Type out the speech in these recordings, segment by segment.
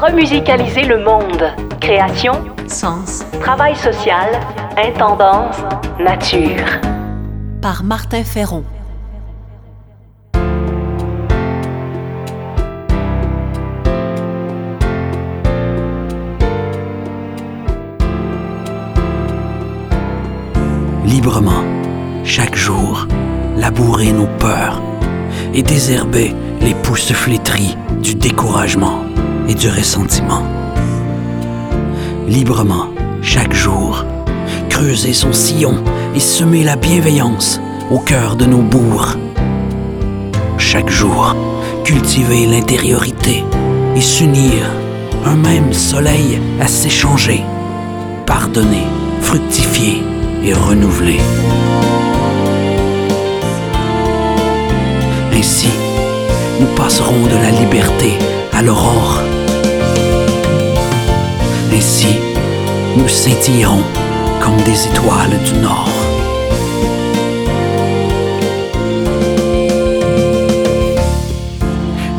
Remusicaliser le monde. Création, sens, travail social, intendance, nature. Par Martin Ferron. Librement, chaque jour, labourer nos peurs et désherber les pousses flétries du découragement et du ressentiment. Librement, chaque jour, creuser son sillon et semer la bienveillance au cœur de nos bourgs. Chaque jour, cultiver l'intériorité et s'unir, un même soleil à s'échanger, pardonner, fructifier et renouveler. Ainsi, nous passerons de la liberté à l'aurore. Ainsi, nous scintillerons comme des étoiles du Nord.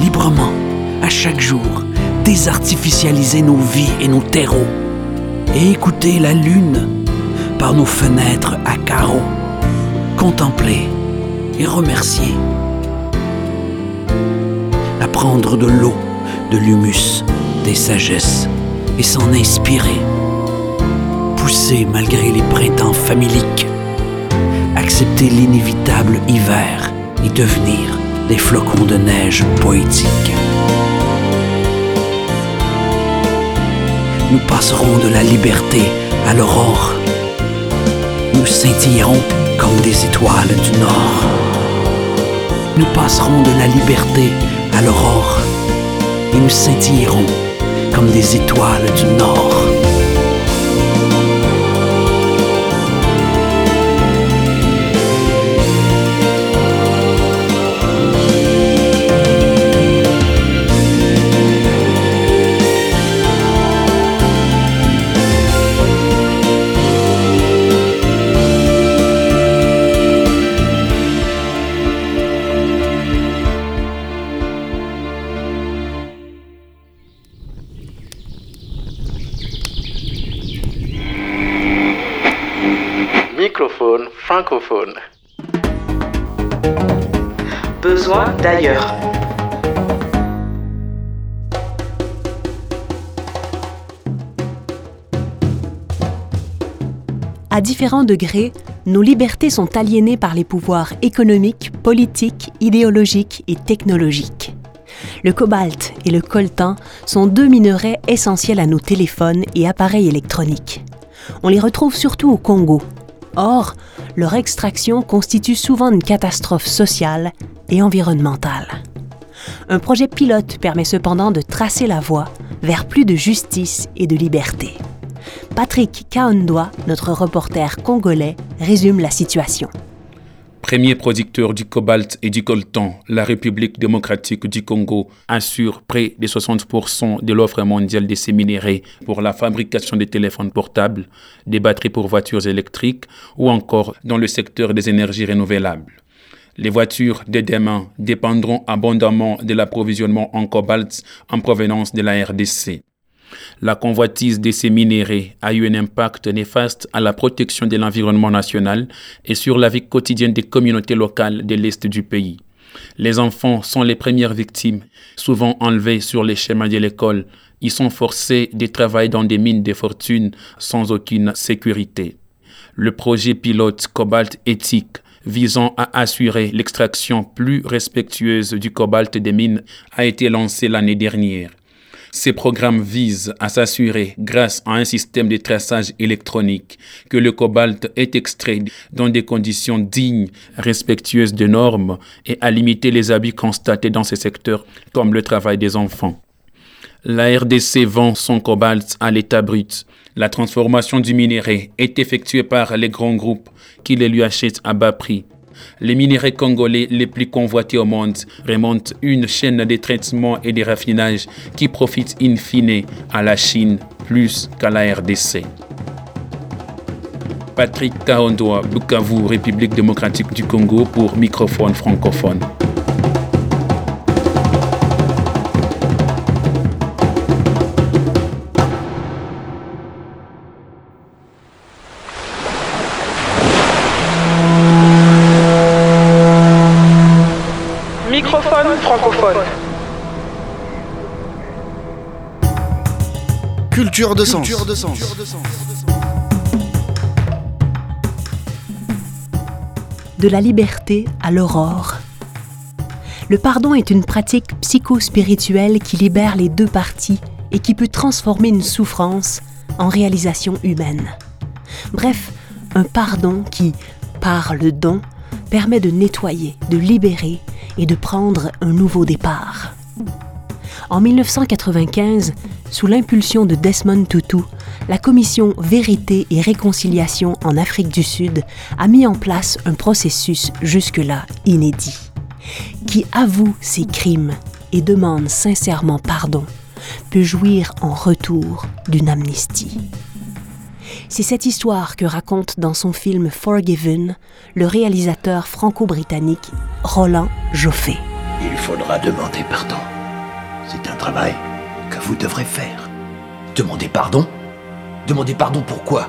Librement, à chaque jour, désartificialiser nos vies et nos terreaux et écouter la lune par nos fenêtres à carreaux, contempler et remercier. Apprendre de l'eau, de l'humus, des sagesses et s'en inspirer. Pousser malgré les printemps familiques. Accepter l'inévitable hiver et devenir des flocons de neige poétiques. Nous passerons de la liberté à l'aurore nous scintillerons comme des étoiles du Nord. Nous passerons de la liberté à l'aurore et nous scintillerons comme des étoiles du Nord. Besoin d'ailleurs. À différents degrés, nos libertés sont aliénées par les pouvoirs économiques, politiques, idéologiques et technologiques. Le cobalt et le coltan sont deux minerais essentiels à nos téléphones et appareils électroniques. On les retrouve surtout au Congo. Or, leur extraction constitue souvent une catastrophe sociale et environnementale. Un projet pilote permet cependant de tracer la voie vers plus de justice et de liberté. Patrick Kaondoa, notre reporter congolais, résume la situation. Premier producteur du cobalt et du coltan, la République démocratique du Congo assure près de 60% de l'offre mondiale de ces minéraux pour la fabrication des téléphones portables, des batteries pour voitures électriques ou encore dans le secteur des énergies renouvelables. Les voitures de demain dépendront abondamment de l'approvisionnement en cobalt en provenance de la RDC. La convoitise de ces minéraux a eu un impact néfaste à la protection de l'environnement national et sur la vie quotidienne des communautés locales de l'Est du pays. Les enfants sont les premières victimes, souvent enlevés sur les chemins de l'école. Ils sont forcés de travailler dans des mines de fortune sans aucune sécurité. Le projet pilote Cobalt Éthique visant à assurer l'extraction plus respectueuse du cobalt des mines a été lancé l'année dernière. Ces programmes visent à s'assurer, grâce à un système de traçage électronique, que le cobalt est extrait dans des conditions dignes, respectueuses des normes et à limiter les abus constatés dans ces secteurs comme le travail des enfants. La RDC vend son cobalt à l'état brut. La transformation du minerai est effectuée par les grands groupes qui les lui achètent à bas prix. Les minéraux congolais les plus convoités au monde remontent une chaîne de traitement et de raffinage qui profite in fine à la Chine plus qu'à la RDC. Patrick Kaondoa, Bukavu, République démocratique du Congo pour microphone francophone. Culture de sens. De la liberté à l'aurore. Le pardon est une pratique psycho-spirituelle qui libère les deux parties et qui peut transformer une souffrance en réalisation humaine. Bref, un pardon qui, par le don, permet de nettoyer, de libérer et de prendre un nouveau départ. En 1995, sous l'impulsion de Desmond Tutu, la commission Vérité et Réconciliation en Afrique du Sud a mis en place un processus jusque-là inédit. Qui avoue ses crimes et demande sincèrement pardon peut jouir en retour d'une amnistie. C'est cette histoire que raconte dans son film Forgiven le réalisateur franco-britannique Roland Joffé. Il faudra demander pardon. C'est un travail que vous devrez faire. Demander pardon Demander pardon pourquoi?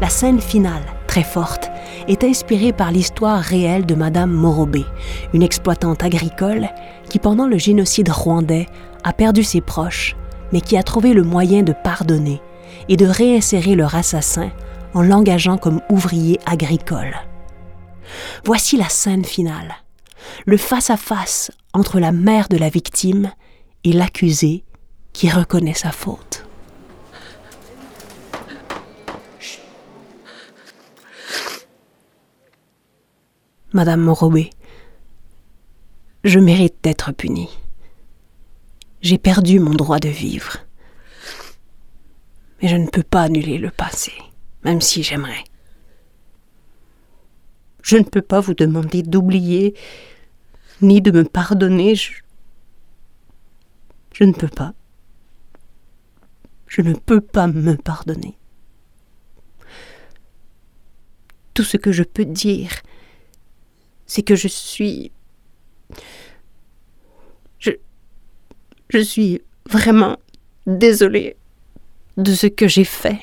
La scène finale, très forte, est inspirée par l'histoire réelle de Madame Morobé, une exploitante agricole qui, pendant le génocide rwandais, a perdu ses proches, mais qui a trouvé le moyen de pardonner et de réinsérer leur assassin en l'engageant comme ouvrier agricole. Voici la scène finale, le face-à-face entre la mère de la victime et l'accusé qui reconnaît sa faute. Madame Morobé, je mérite d'être punie. J'ai perdu mon droit de vivre. Mais je ne peux pas annuler le passé, même si j'aimerais. Je ne peux pas vous demander d'oublier, ni de me pardonner. Je, ne peux pas. Je ne peux pas me pardonner. Tout ce que je peux dire, c'est que je suis... Je... Je suis vraiment désolée de ce que j'ai fait.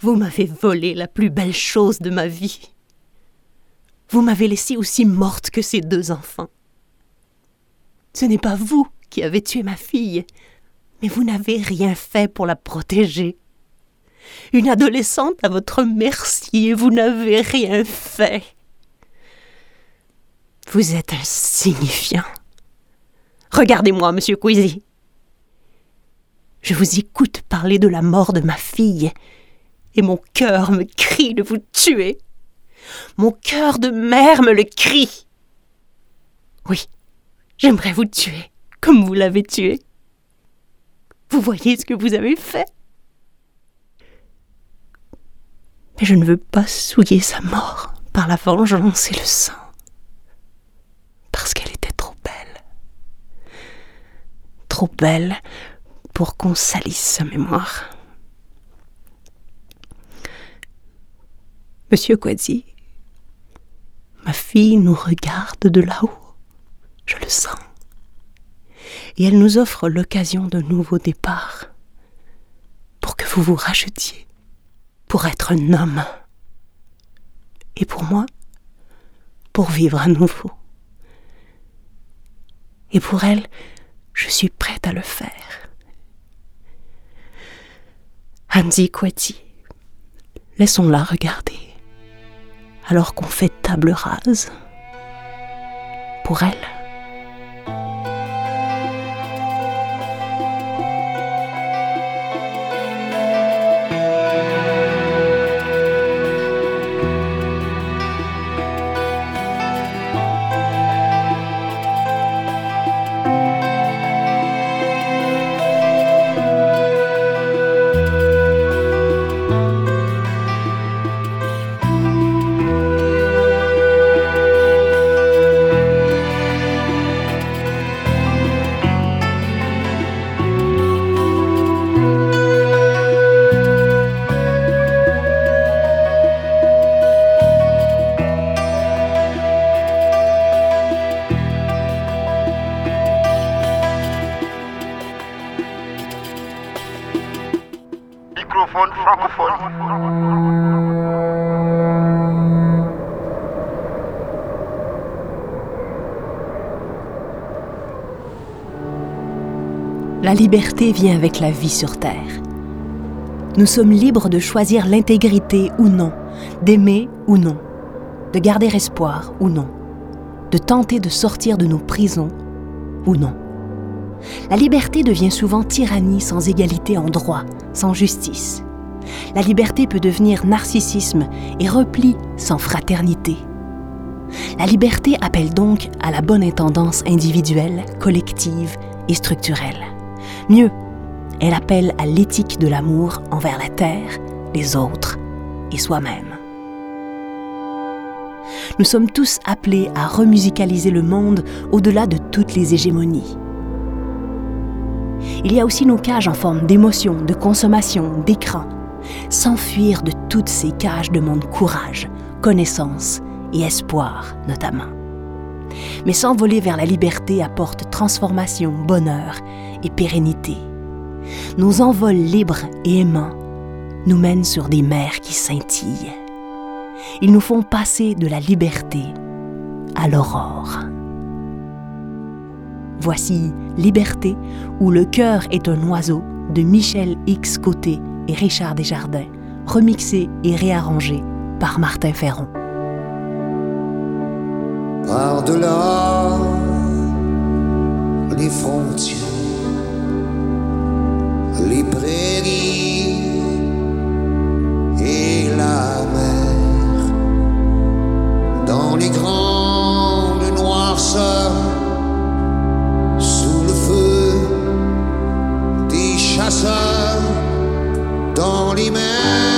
Vous m'avez volé la plus belle chose de ma vie. Vous m'avez laissée aussi morte que ces deux enfants. Ce n'est pas vous qui avez tué ma fille, mais vous n'avez rien fait pour la protéger. Une adolescente à votre merci et vous n'avez rien fait. Vous êtes insignifiant. Regardez-moi, monsieur Quizy. Je vous écoute parler de la mort de ma fille, et mon cœur me crie de vous tuer. Mon cœur de mère me le crie. Oui, j'aimerais vous tuer, comme vous l'avez tué. Vous voyez ce que vous avez fait Mais je ne veux pas souiller sa mort par la vengeance et le sang, parce qu'elle était trop belle. Trop belle pour qu'on salisse sa mémoire. Monsieur Quadzi, ma fille nous regarde de là-haut, je le sens, et elle nous offre l'occasion d'un nouveau départ, pour que vous vous rachetiez, pour être un homme, et pour moi, pour vivre à nouveau. Et pour elle, je suis prête à le faire. Hansi Quetti. Laissons-la regarder, alors qu'on fait table rase. Pour elle, La liberté vient avec la vie sur Terre. Nous sommes libres de choisir l'intégrité ou non, d'aimer ou non, de garder espoir ou non, de tenter de sortir de nos prisons ou non. La liberté devient souvent tyrannie sans égalité en droit, sans justice. La liberté peut devenir narcissisme et repli sans fraternité. La liberté appelle donc à la bonne intendance individuelle, collective et structurelle. Mieux, elle appelle à l'éthique de l'amour envers la terre, les autres et soi-même. Nous sommes tous appelés à remusicaliser le monde au-delà de toutes les hégémonies. Il y a aussi nos cages en forme d'émotion, de consommation, d'écran. S'enfuir de toutes ces cages demande courage, connaissance et espoir notamment. Mais s'envoler vers la liberté apporte transformation, bonheur et pérennité. Nos envols libres et aimants nous mènent sur des mers qui scintillent. Ils nous font passer de la liberté à l'aurore. Voici Liberté, où le cœur est un oiseau de Michel X Côté et Richard Desjardins, remixé et réarrangé par Martin Ferron. Par-delà les frontières, les prairies et la mer, dans les grandes noirceurs, sous le feu des chasseurs, dans les mains